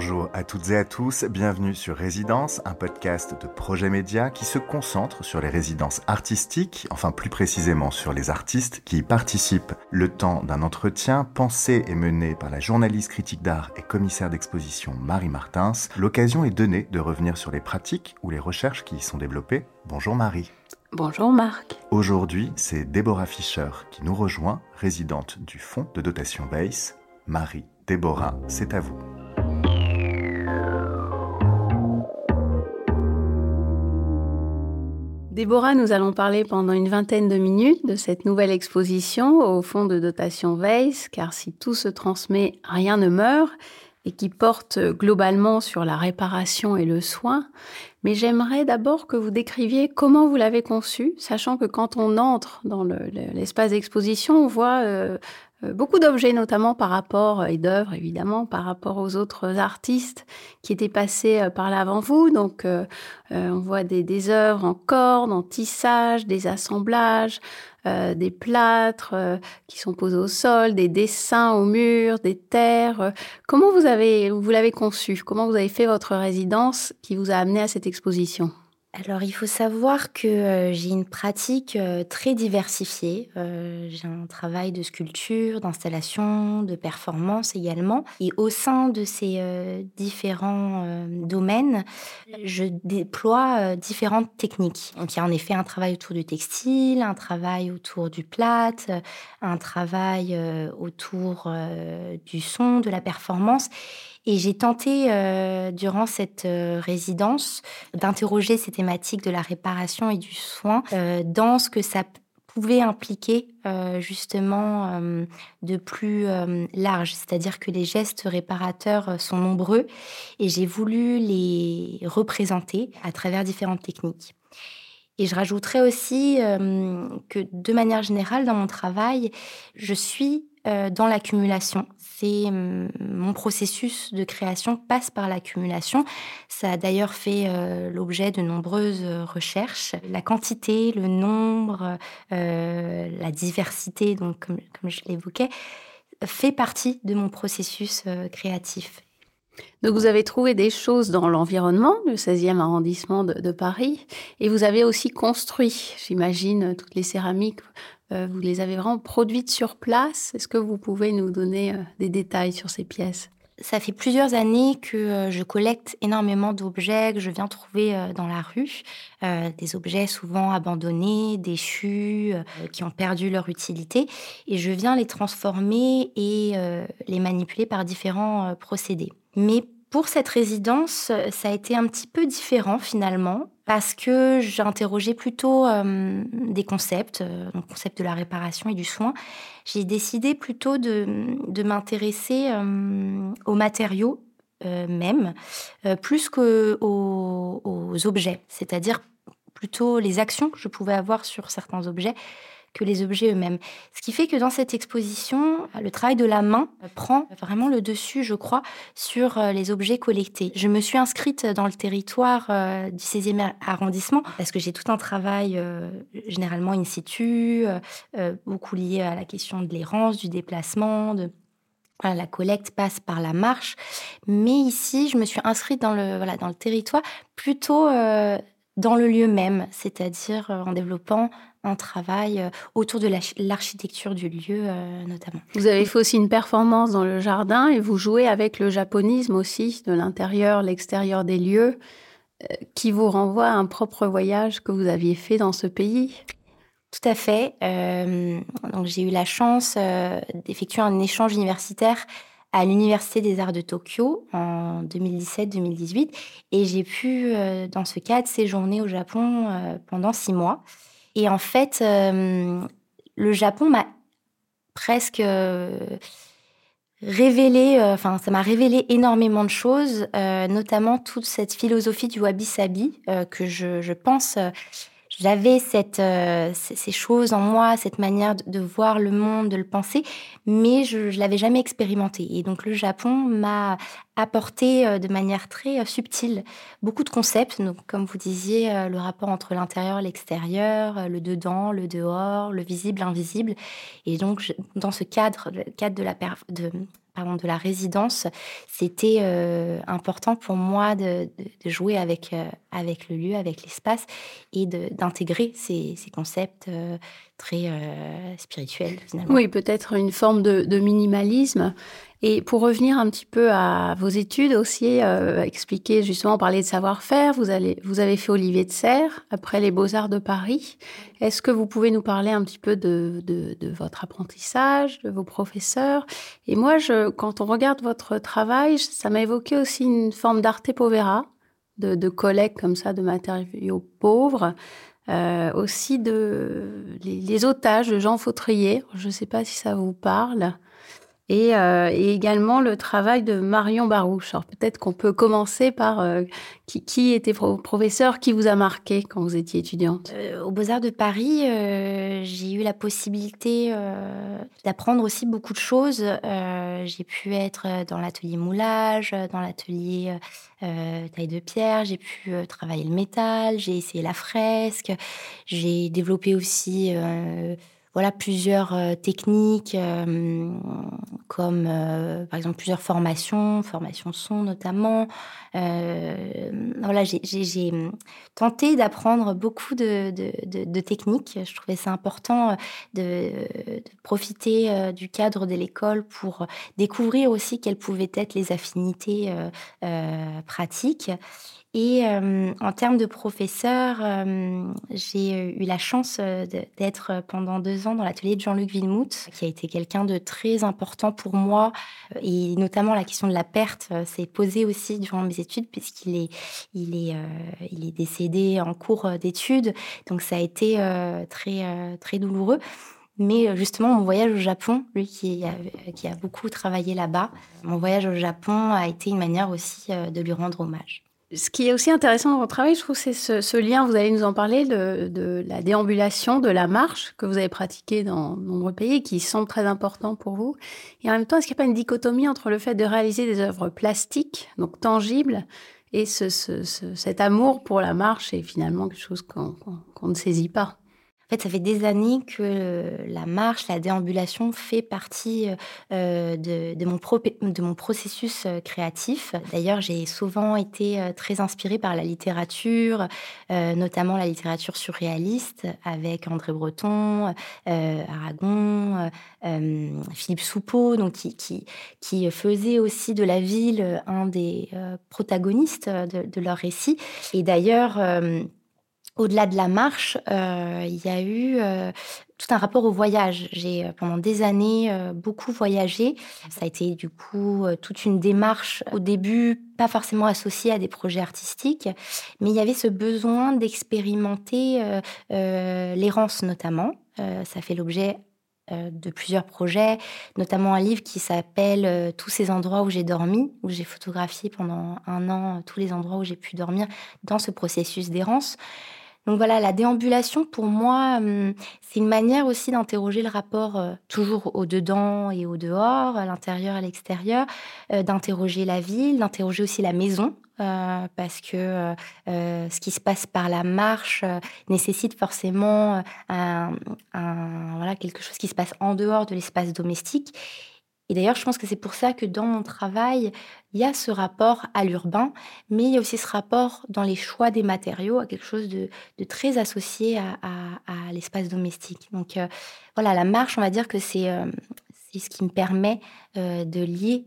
Bonjour à toutes et à tous, bienvenue sur Résidence, un podcast de Projet Média qui se concentre sur les résidences artistiques, enfin plus précisément sur les artistes qui y participent. Le temps d'un entretien pensé et mené par la journaliste critique d'art et commissaire d'exposition Marie Martins, l'occasion est donnée de revenir sur les pratiques ou les recherches qui y sont développées. Bonjour Marie. Bonjour Marc. Aujourd'hui, c'est Déborah Fischer qui nous rejoint, résidente du Fonds de dotation Base. Marie, Déborah, c'est à vous. Déborah, nous allons parler pendant une vingtaine de minutes de cette nouvelle exposition au Fonds de dotation Weiss, car si tout se transmet, rien ne meurt, et qui porte globalement sur la réparation et le soin. Mais j'aimerais d'abord que vous décriviez comment vous l'avez conçu, sachant que quand on entre dans l'espace d'exposition, on voit euh, beaucoup d'objets, notamment par rapport, et d'œuvres évidemment, par rapport aux autres artistes qui étaient passés euh, par là avant vous. Donc, euh, on voit des, des, œuvres en cordes, en tissage, des assemblages, des plâtres qui sont posés au sol, des dessins au mur, des terres. Comment vous avez, vous l'avez conçu? Comment vous avez fait votre résidence qui vous a amené à cette exposition? Alors, il faut savoir que euh, j'ai une pratique euh, très diversifiée. Euh, j'ai un travail de sculpture, d'installation, de performance également. Et au sein de ces différents domaines, je déploie différentes techniques. Donc, il y a en effet un travail autour du textile, un travail autour du plâtre, un travail autour du son, de la performance. Et j'ai tenté, euh, durant cette euh, résidence, d'interroger ces thématiques de la réparation et du soin euh, dans ce que ça pouvait impliquer justement de plus large, c'est-à-dire que les gestes réparateurs sont nombreux et j'ai voulu les représenter à travers différentes techniques. Et je rajouterais aussi que de manière générale, dans mon travail, je suis dans l'accumulation hum, mon processus de création passe par l'accumulation. Ça a d'ailleurs fait euh, l'objet de nombreuses euh, recherches. La quantité, le nombre, euh, la diversité, donc comme, je l'évoquais, fait partie de mon processus créatif. Donc vous avez trouvé des choses dans l'environnement du 16e arrondissement de, Paris et vous avez aussi construit, j'imagine, toutes les céramiques vous les avez vraiment produites sur place. Est-ce que vous pouvez nous donner euh, des détails sur ces pièces? Ça fait plusieurs années que euh, je collecte énormément d'objets que je viens trouver dans la rue, des objets souvent abandonnés, déchus, qui ont perdu leur utilité, et je viens les transformer et les manipuler par différents procédés. Pour cette résidence, ça a été un petit peu différent finalement, parce que j'interrogeais plutôt euh, des concepts, euh, le concept de la réparation et du soin. J'ai décidé plutôt de, m'intéresser euh, aux matériaux même, plus qu'aux aux objets, c'est-à-dire plutôt les actions que je pouvais avoir sur certains objets que les objets eux-mêmes. Ce qui fait que dans cette exposition, le travail de la main prend vraiment le dessus, je crois, sur euh, les objets collectés. Je me suis inscrite dans le territoire euh, du 16e arrondissement parce que j'ai tout un travail euh, généralement in situ, beaucoup lié à la question de l'errance, du déplacement, de la collecte passe par la marche, mais ici, je me suis inscrite dans le, voilà, dans le territoire plutôt dans le lieu même, c'est-à-dire en développant un travail euh, autour de l'architecture du lieu euh, notamment. Vous avez fait aussi une performance dans le jardin et vous jouez avec le japonisme aussi, de l'intérieur, l'extérieur des lieux, euh, qui vous renvoie à un propre voyage que vous aviez fait dans ce pays. Tout à fait. donc j'ai eu la chance d'effectuer un échange universitaire à l'Université des Arts de Tokyo en 2017-2018 et j'ai pu, dans ce cadre, séjourner au Japon pendant six mois. Et en fait, euh, le Japon m'a presque euh, révélé, euh, enfin, ça m'a révélé énormément de choses, notamment toute cette philosophie du wabi-sabi que je pense j'avais euh, ces choses en moi, cette manière de, voir le monde, de le penser, mais je ne l'avais jamais expérimenté. Et donc le Japon m'a apporté euh, de manière très euh, subtile beaucoup de concepts, donc, comme vous disiez, le rapport entre l'intérieur, l'extérieur, le dedans, le dehors, le visible, l'invisible. Et donc dans ce cadre, le cadre de la, de, pardon, de la résidence, c'était important pour moi de, jouer avec, avec le lieu, avec l'espace et d'intégrer ces, ces, concepts très spirituels finalement. Oui, peut-être une forme de minimalisme et pour revenir un petit peu à vos études aussi, euh, expliquer justement, parler de savoir-faire, vous, vous avez fait Olivier de Serres, après les Beaux-Arts de Paris. Est-ce que vous pouvez nous parler un petit peu de, votre apprentissage, de vos professeurs? Et moi, quand on regarde votre travail, ça m'a évoqué aussi une forme d'arte povera, de, de collecte comme ça de matériaux pauvres. Euh, aussi de les, les, otages de Jean Fautrier. Je ne sais pas si ça vous parle. Euh, et, également le travail de Marion Barouche. Alors peut-être qu'on peut commencer par euh, qui, était professeur, qui vous a marqué quand vous étiez étudiante? Euh, Au Beaux-Arts de Paris, j'ai eu la possibilité d'apprendre aussi beaucoup de choses. j'ai pu être dans l'atelier moulage, dans l'atelier taille de pierre, j'ai pu travailler le métal, j'ai essayé la fresque, j'ai développé aussi voilà plusieurs euh, techniques euh, comme euh, par exemple plusieurs formations, formation son notamment. voilà, j'ai tenté d'apprendre beaucoup de, de, techniques. Je trouvais ça important de, profiter du cadre de l'école pour découvrir aussi quelles pouvaient être les affinités pratiques. Et en termes de professeur, j'ai eu la chance d'être pendant deux ans dans l'atelier de Jean-Luc Villemout, qui a été quelqu'un de très important pour moi. Et notamment la question de la perte s'est posée aussi durant mes études, puisqu'il est, décédé en cours d'études. Donc ça a été très, très douloureux. Mais justement, mon voyage au Japon, lui qui a beaucoup travaillé là-bas, mon voyage au Japon a été une manière aussi de lui rendre hommage. Ce qui est aussi intéressant dans votre travail, je trouve, c'est ce, lien, vous allez nous en parler, de, la déambulation, de la marche que vous avez pratiquée dans de nombreux pays, qui semble très important pour vous. Et en même temps, est-ce qu'il n'y a pas une dichotomie entre le fait de réaliser des œuvres plastiques, donc tangibles, et cet amour pour la marche et finalement quelque chose qu'on ne saisit pas? En fait, ça fait des années que la marche, la déambulation fait partie euh, de, mon processus euh, créatif. D'ailleurs, j'ai souvent été euh, très inspirée par la littérature, notamment la littérature surréaliste avec André Breton, Aragon, Philippe Soupeau, donc qui, faisait aussi de la ville un des protagonistes de, de, leur récit. Et d'ailleurs, au-delà de la marche, euh, il y a eu euh, tout un rapport au voyage. J'ai euh, pendant des années beaucoup voyagé. Ça a été du coup toute une démarche au début, pas forcément associée à des projets artistiques, mais il y avait ce besoin d'expérimenter l'errance notamment. ça fait l'objet de plusieurs projets, notamment un livre qui s'appelle Tous ces endroits où j'ai dormi, où j'ai photographié pendant un an tous les endroits où j'ai pu dormir dans ce processus d'errance. Donc voilà, la déambulation, pour moi, hum, c'est une manière aussi d'interroger le rapport euh, toujours au dedans et au dehors, à l'intérieur à l'extérieur, euh, d'interroger la ville, d'interroger aussi la maison, euh, parce que ce qui se passe par la marche nécessite forcément voilà, quelque chose qui se passe en dehors de l'espace domestique. Et d'ailleurs, je pense que c'est pour ça que dans mon travail, il y a ce rapport à l'urbain, mais il y a aussi ce rapport dans les choix des matériaux à quelque chose de, très associé à, l'espace domestique. Donc euh, voilà, la marche, on va dire que c'est euh, ce qui me permet euh, de lier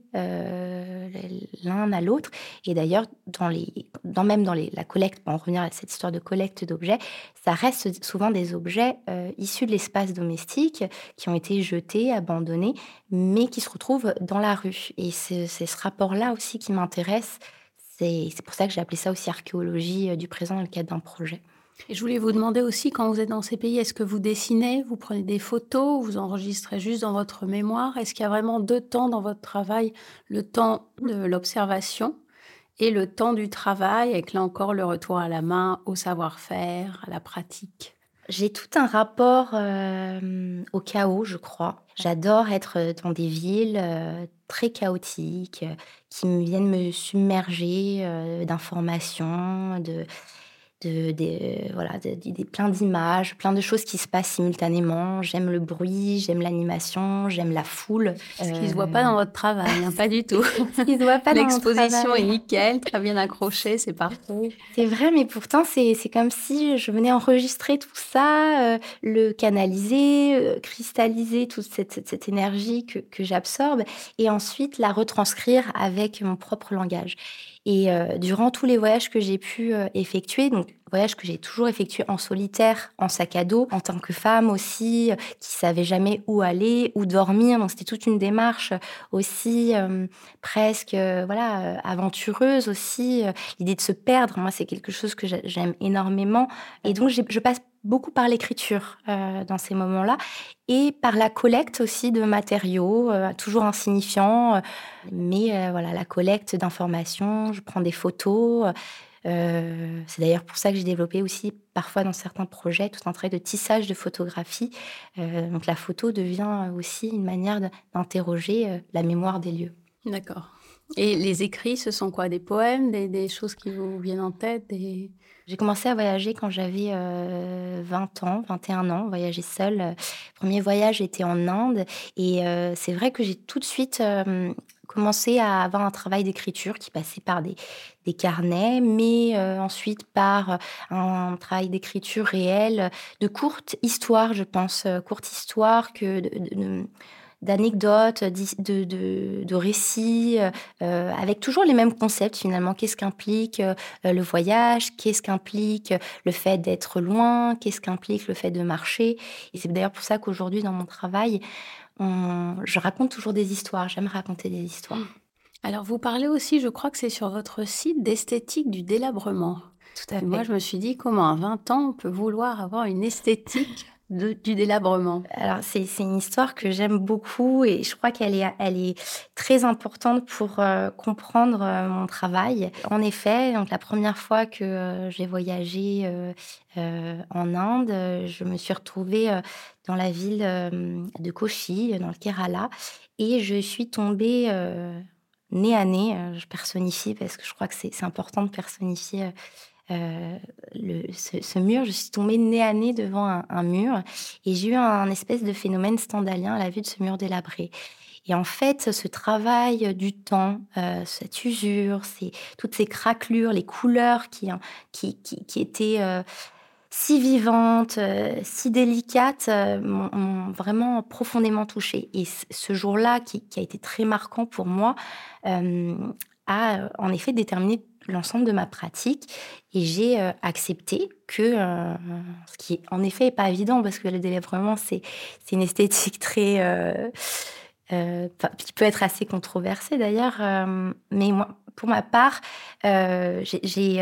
l'un à l'autre. Et d'ailleurs, dans les, même dans la collecte, pour en revenir à cette histoire de collecte d'objets, ça reste souvent des objets euh, issus de l'espace domestique qui ont été jetés, abandonnés, mais qui se retrouvent dans la rue. Et c'est ce rapport-là aussi qui m'intéresse. C'est pour ça que j'ai appelé ça aussi archéologie du présent dans le cadre d'un projet. Et je voulais vous demander aussi, quand vous êtes dans ces pays, est-ce que vous dessinez, vous prenez des photos, vous enregistrez juste dans votre mémoire? Est-ce qu'il y a vraiment deux temps dans votre travail? Le temps de l'observation et le temps du travail, avec là encore le retour à la main, au savoir-faire, à la pratique j'ai tout un rapport euh, au chaos, je crois. J'adore être dans des villes euh, très chaotiques, qui me viennent me submerger euh, d'informations, de, de, voilà, plein d'images, plein de choses qui se passent simultanément. J'aime le bruit, j'aime l'animation, j'aime la foule. Ce qui ne se voit pas dans votre travail, hein, pas du tout. Ce qui se voit pas L'exposition est nickel, très bien accrochée, c'est parfait. C'est vrai, mais pourtant, c'est comme si je venais enregistrer tout ça, euh, le canaliser, euh, cristalliser toute cette, cette, énergie que, que j'absorbe et ensuite la retranscrire avec mon propre langage. Et euh, durant tous les voyages que j'ai pu euh, effectuer, donc voyages que j'ai toujours effectués en solitaire, en sac à dos, en tant que femme aussi, euh, qui savait jamais où aller, où dormir. Donc c'était toute une démarche aussi presque voilà aventureuse aussi. L'idée de se perdre, moi c'est quelque chose que j'aime énormément. Et donc je passe beaucoup par l'écriture euh, dans ces moments-là et par la collecte aussi de matériaux, euh, toujours insignifiants, euh, mais voilà, la collecte d'informations, je prends des photos. C'est d'ailleurs pour ça que j'ai développé aussi parfois dans certains projets tout un travail de tissage de photographie. donc la photo devient aussi une manière d'interroger la mémoire des lieux. D'accord. Et les écrits, ce sont quoi? Des poèmes, des, choses qui vous viennent en tête des... J'ai commencé à voyager quand j'avais 20 euh, ans, 21 ans, voyager seule. Le premier voyage était en Inde et euh, c'est vrai que j'ai tout de suite euh, commencé à avoir un travail d'écriture qui passait par des, des carnets, mais ensuite par un travail d'écriture réel, de courte histoire, je pense, courte histoire que d'anecdotes, de, de, récits, euh, avec toujours les mêmes concepts finalement. Qu'est-ce qu'implique euh, le voyage? Qu'est-ce qu'implique le fait d'être loin? Qu'est-ce qu'implique le fait de marcher? Et c'est d'ailleurs pour ça qu'aujourd'hui, dans mon travail, je raconte toujours des histoires. J'aime raconter des histoires. Alors, vous parlez aussi, je crois que c'est sur votre site, d'esthétique du délabrement. Tout à fait. Moi, je me suis dit, comment à 20 ans, on peut vouloir avoir une esthétique du délabrement Alors, c'est une histoire que j'aime beaucoup et je crois qu'elle est, elle est très importante pour euh, comprendre euh, mon travail. En effet, donc la première fois que euh, j'ai voyagé en Inde, je me suis retrouvée dans la ville de Kochi, dans le Kerala, et je suis tombée nez à nez. je personnifie parce que je crois que c'est important de personnifier euh, ce, mur, je suis tombée nez à nez devant un, mur et j'ai eu un, espèce de phénomène standalien à la vue de ce mur délabré. Et en fait, ce travail du temps, euh, cette usure, toutes ces craquelures, les couleurs qui, qui, étaient euh, si vivantes, si délicates, m'ont vraiment profondément touchée. Et ce jour-là, qui, a été très marquant pour moi, a en effet déterminé l'ensemble de ma pratique et j'ai euh, accepté que, euh, ce qui en effet n'est pas évident parce que le délabrement, c'est une esthétique très... Euh, qui peut être assez controversée d'ailleurs, mais moi, pour ma part, j'ai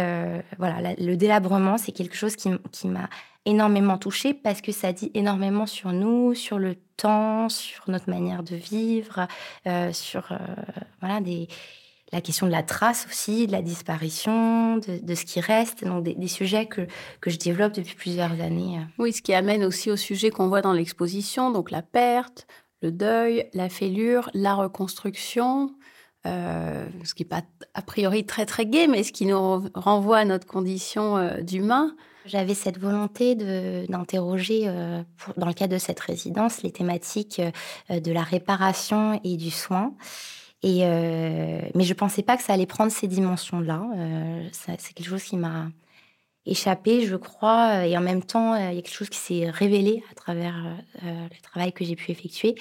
voilà, le délabrement, c'est quelque chose qui, qui m'a énormément touchée parce que ça dit énormément sur nous, sur le temps, sur notre manière de vivre, sur voilà des la question de la trace aussi, de la disparition, de, ce qui reste, donc des, sujets que, que je développe depuis plusieurs années. Oui, ce qui amène aussi au sujet qu'on voit dans l'exposition, donc la perte, le deuil, la fêlure, la reconstruction, euh, ce qui n'est pas a priori très très gai, mais ce qui nous renvoie à notre condition euh, d'humain. J'avais cette volonté d'interroger, euh, dans le cadre de cette résidence, les thématiques de la réparation et du soin. Euh, mais je pensais pas que ça allait prendre ces dimensions-là. Euh, c'est quelque chose qui m'a échappé, je crois. Et en même temps, il y a quelque chose qui s'est révélé à travers euh, le travail que j'ai pu effectuer.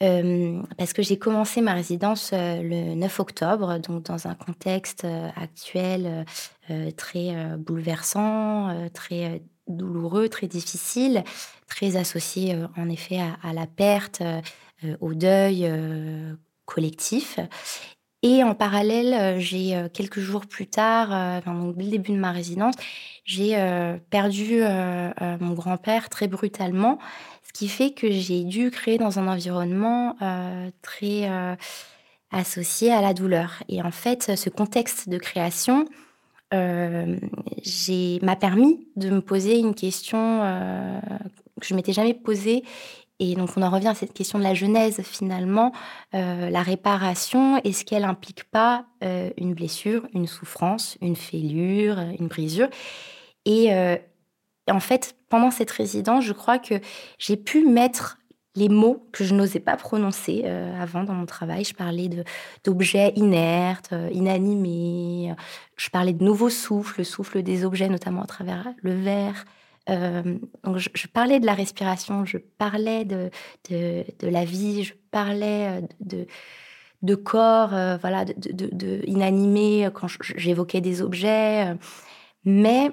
parce que j'ai commencé ma résidence le 9 octobre, donc dans un contexte actuel très bouleversant, très douloureux, très difficile, très associé en effet à la perte, au deuil collectif. Et en parallèle, euh, j'ai euh, quelques jours plus tard, euh, donc dès le début de ma résidence, j'ai perdu mon grand-père très brutalement, ce qui fait que j'ai dû créer dans un environnement très associé à la douleur. Et en fait, ce contexte de création m'a permis de me poser une question que je m'étais jamais posée et donc on en revient à cette question de la genèse finalement, euh, la réparation, est-ce qu'elle implique pas euh, une blessure, une souffrance, une fêlure, une brisure? Et en fait, pendant cette résidence, je crois que j'ai pu mettre les mots que je n'osais pas prononcer avant dans mon travail. Je parlais d'objets inertes, inanimés. Je parlais de nouveaux souffles, le souffle des objets, notamment à travers le verre. Donc je, parlais de la respiration, je parlais de, de, la vie, je parlais de, de corps, voilà, de, inanimés quand j'évoquais des objets. mais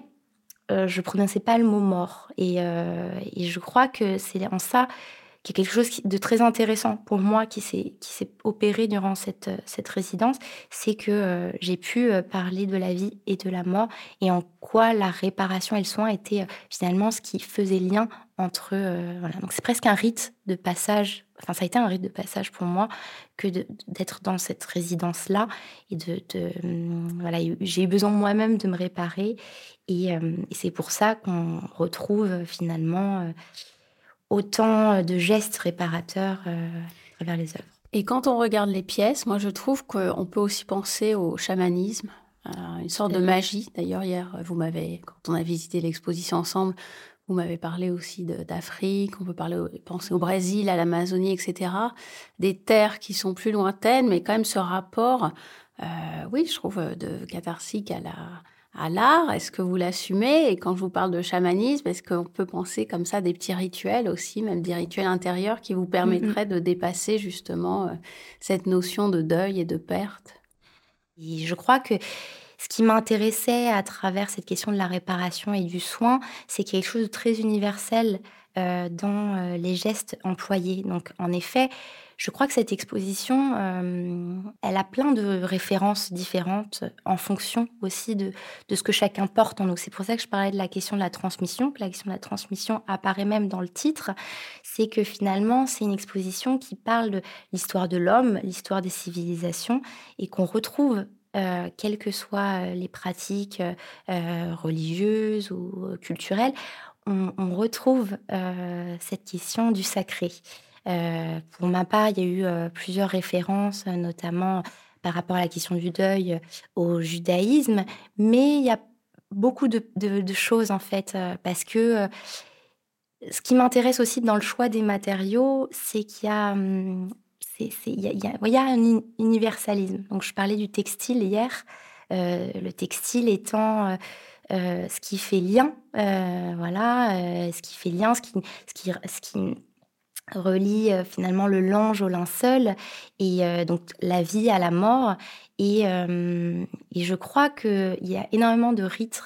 euh, je prononçais pas le mot mort. Euh, et je crois que c'est en ça qu'il y a quelque chose de très intéressant pour moi qui s'est opéré durant cette, cette résidence, c'est que euh, j'ai pu euh, parler de la vie et de la mort et en quoi la réparation et le soin étaient euh, finalement ce qui faisait lien entre voilà. Donc c'est presque un rite de passage. Enfin, ça a été un rite de passage pour moi que d'être dans cette résidence là et de, hum, voilà, j'ai eu besoin moi-même de me réparer et c'est pour ça qu'on retrouve finalement autant de gestes réparateurs euh, à travers les œuvres. Et quand on regarde les pièces, moi je trouve qu'on peut aussi penser au chamanisme, une sorte de magie. D'ailleurs, hier, vous m'avez, quand on a visité l'exposition ensemble, vous m'avez parlé aussi d'Afrique, on peut parler, penser au Brésil, à l'Amazonie, etc. Des terres qui sont plus lointaines, mais quand même ce rapport, euh, oui, je trouve, de catharsique à la, à l'art Est-ce que vous l'assumez? Et quand je vous parle de chamanisme, est-ce qu'on peut penser comme ça des petits rituels aussi, même des rituels intérieurs qui vous permettraient de dépasser justement euh, cette notion de deuil et de perte? Je crois que ce qui m'intéressait à travers cette question de la réparation et du soin, c'est quelque chose de très universel euh, dans euh, les gestes employés. Donc en effet, je crois que cette exposition, euh, elle a plein de références différentes en fonction aussi de, ce que chacun porte nous. C'est pour ça que je parlais de la question de la transmission, que la question de la transmission apparaît même dans le titre. C'est que finalement, c'est une exposition qui parle de l'histoire de l'homme, l'histoire des civilisations, et qu'on retrouve euh, quelles que soient euh, les pratiques religieuses ou culturelles, on retrouve cette question du sacré. Euh, pour ma part, il y a eu euh, plusieurs références, notamment par rapport à la question du deuil au judaïsme, mais il y a beaucoup de, choses en fait, euh, parce que ce qui m'intéresse aussi dans le choix des matériaux, c'est qu'il y a, hum, il y, a, un universalisme. Donc je parlais du textile hier, le textile étant ce qui fait lien, voilà, ce qui fait lien, ce qui, ce qui relie euh, finalement le linge au linceul et euh, donc la vie à la mort. Et, euh, je crois qu'il y a énormément de rites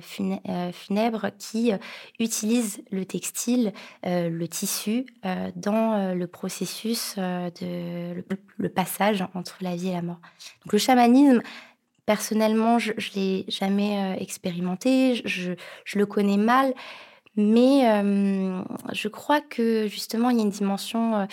funèbres qui utilisent le textile, le tissu, dans le processus de le, passage entre la vie et la mort. Donc le chamanisme, personnellement, je ne l'ai jamais expérimenté, je, le connais mal. Mais je crois que justement, il y a une dimension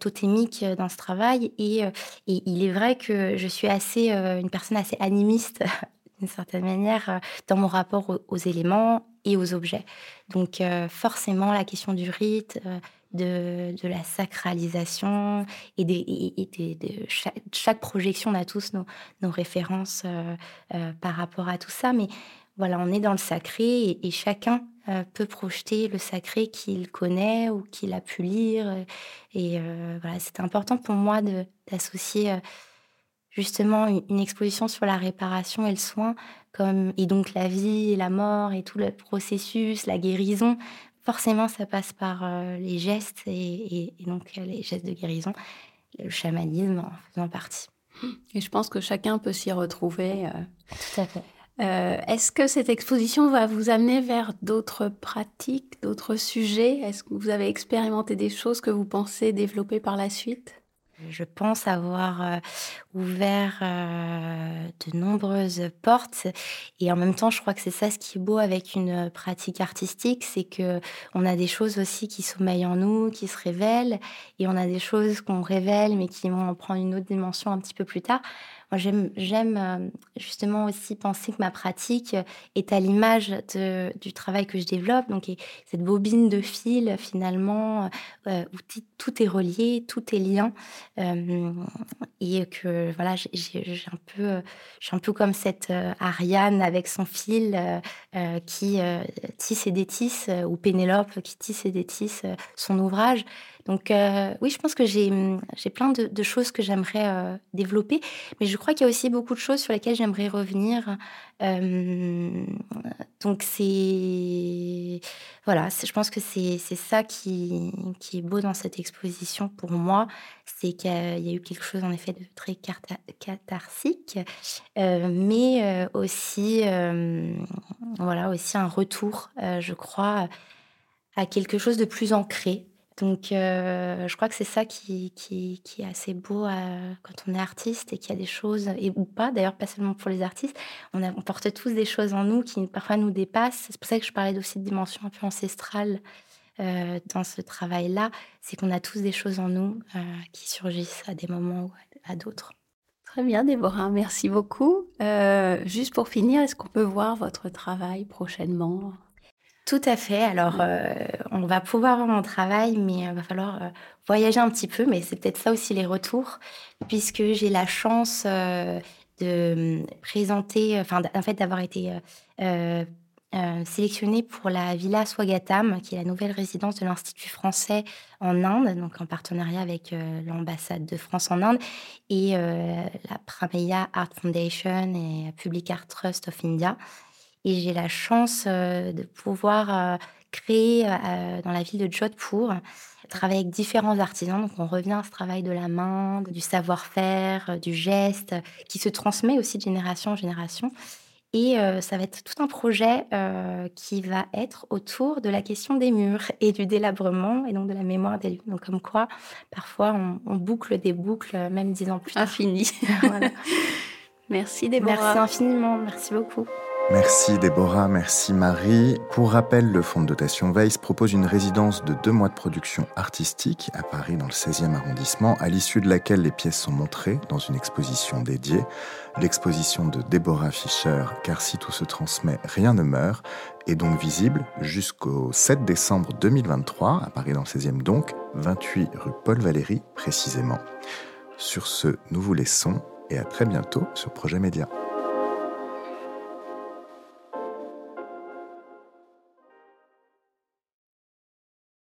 totémique dans ce travail. Et, il est vrai que je suis assez une personne assez animiste, d'une certaine manière, dans mon rapport aux, éléments et aux objets. Donc forcément, la question du rite, de, de, la sacralisation et, des, et, de chaque, chaque, projection, on a tous nos, nos références par rapport à tout ça. Mais voilà, on est dans le sacré et, chacun euh, peut projeter le sacré qu'il connaît ou qu'il a pu lire. Et euh, voilà, c'est important pour moi d'associer euh, justement une, exposition sur la réparation et le soin, comme et donc la vie et la mort et tout le processus, la guérison. Forcément, ça passe par les gestes et, et, donc les gestes de guérison, le chamanisme en faisant partie. Et je pense que chacun peut s'y retrouver. Tout à fait. Euh, est-ce que cette exposition va vous amener vers d'autres pratiques, d'autres sujets? Est-ce que vous avez expérimenté des choses que vous pensez développer par la suite? Je pense avoir euh, ouvert euh, de nombreuses portes et en même temps, je crois que c'est ça ce qui est beau avec une pratique artistique, c'est que on a des choses aussi qui sommeillent en nous, qui se révèlent et on a des choses qu'on révèle mais qui vont prendre une autre dimension un petit peu plus tard J'aime euh, justement aussi penser que ma pratique est à l'image du travail que je développe. Donc, cette bobine de fil, finalement, euh, où tout est relié, tout est lien. Euh, et que, voilà, j'ai un peu, je suis un peu comme cette Ariane avec son fil qui tisse et détisse, ou Pénélope qui tisse et détisse son ouvrage. Donc euh, oui, je pense que j'ai hum, plein de, choses que j'aimerais euh, développer, mais je crois qu'il y a aussi beaucoup de choses sur lesquelles j'aimerais revenir. Euh, donc c'est voilà, je pense que c'est ça qui, qui est beau dans cette exposition pour moi, c'est qu'il y, a eu quelque chose en effet de très catharsique, mais aussi voilà aussi un retour, je crois, à quelque chose de plus ancré donc, euh, je crois que c'est ça qui, est assez beau euh, quand on est artiste et qu'il y a des choses, et, ou pas d'ailleurs, pas seulement pour les artistes, on, on, porte tous des choses en nous qui parfois nous dépassent. C'est pour ça que je parlais aussi de dimension un peu ancestrale euh, dans ce travail-là. C'est qu'on a tous des choses en nous qui surgissent à des moments ou à, d'autres. Très bien, Déborah, merci beaucoup. juste pour finir, est-ce qu'on peut voir votre travail prochainement? Tout à fait. Alors, euh, on va pouvoir voir mon travail, mais il euh, va falloir euh, voyager un petit peu. Mais c'est peut-être ça aussi les retours, puisque j'ai la chance de présenter, enfin, en fait, d'avoir été sélectionnée pour la Villa Swagatam, qui est la nouvelle résidence de l'Institut français en Inde, donc en partenariat avec l'ambassade de France en Inde et la Prameya Art Foundation et Public Art Trust of India. Et j'ai la chance euh, de pouvoir euh, créer euh, dans la ville de Jodhpur, travailler avec différents artisans. Donc on revient à ce travail de la main, du savoir-faire, du geste, qui se transmet aussi de génération en génération. Et ça va être tout un projet qui va être autour de la question des murs et du délabrement et donc de la mémoire des lieux. Donc comme quoi, parfois, on, boucle des boucles, même dix ans plus tard. Infini. Merci Déborah. Merci infiniment. Merci beaucoup. Merci Déborah, merci Marie. Pour rappel, le Fonds de dotation Weiss propose une résidence de deux mois de production artistique à Paris dans le 16e arrondissement, à l'issue de laquelle les pièces sont montrées dans une exposition dédiée. L'exposition de Déborah Fischer, Car si tout se transmet, rien ne meurt, est donc visible jusqu'au 7 décembre 2023, à Paris dans le 16e donc, 28 rue Paul Valéry précisément. Sur ce, nous vous laissons et à très bientôt sur Projet Média.